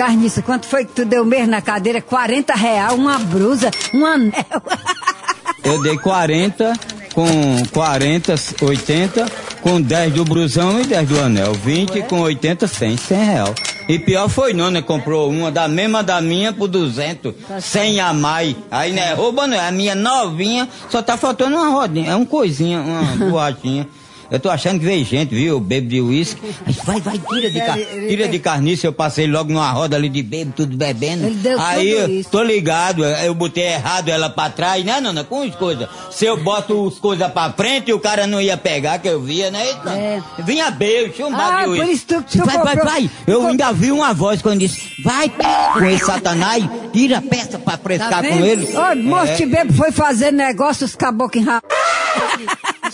carniça, quanto foi que tu deu mesmo na cadeira? 40 real, uma brusa, um anel. Eu dei 40, com 40, 80, com 10 do brusão e 10 do anel. 20 com 80, 100, 100 real. E pior foi não, né? Comprou uma da mesma da minha por 200, 100 a mais. Aí, né? Rouba não é, a minha novinha, só tá faltando uma rodinha, é um coisinha, uma borrachinha. Eu tô achando que veio gente, viu? Bebo de uísque. Vai, vai, tira de, car tira de carniça. Eu passei logo numa roda ali de bebo, tudo bebendo. Ele deu Aí, tô ligado, eu botei errado ela pra trás, né, Nana? Com as coisas. Se eu boto as coisas pra frente, o cara não ia pegar, que eu via, né? Então, É. Vinha bebo, chumbado Ah, de por uísque. isso tu- tu Vai, vai, comprou- vai. Eu ainda vi uma voz quando disse, vai com esse satanás, tira a peça pra frescar Tá com ele. Ô, moço É. bebo foi fazer negócio, os caboclos enrabam.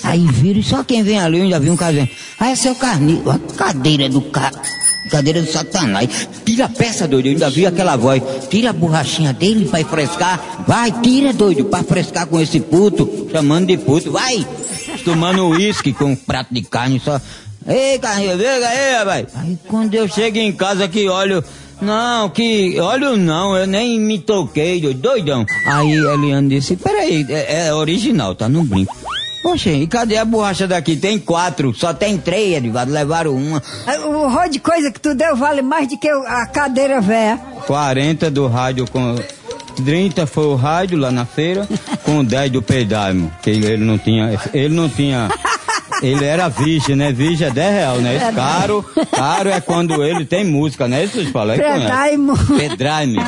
Aí vira, e só quem vem ali, eu ainda vi um cara dizendo, ah, é o carneiro, a cadeira do cara. Cadeira do satanás. Tira a peça, doido. Eu ainda vi aquela voz. Tira a borrachinha dele pra frescar. Vai, tira, doido, pra frescar com esse puto. Chamando de puto. Vai. Tomando uísque com um prato de carne só. Ei, carneiro, vem aí, rapaz. Aí quando eu chego em casa que olho. Não, que. Olho não, eu nem me toquei, doidão. Aí Eliane disse: peraí, é, é original, tá no brinco. Poxa, e cadê a borracha daqui? Tem quatro, só tem três, Edvard, levaram uma. O rol de coisa que tu deu vale mais do que a cadeira velha. 40 do rádio com. 30 foi o rádio lá na feira, com 10 do pedágio. Que ele, não tinha. Ele não tinha. Ele era virgem, né? Virgem é 10 reais, né? Esse caro, caro é quando ele tem música, né? Isso fala aí, Pedaimo. Pedraime.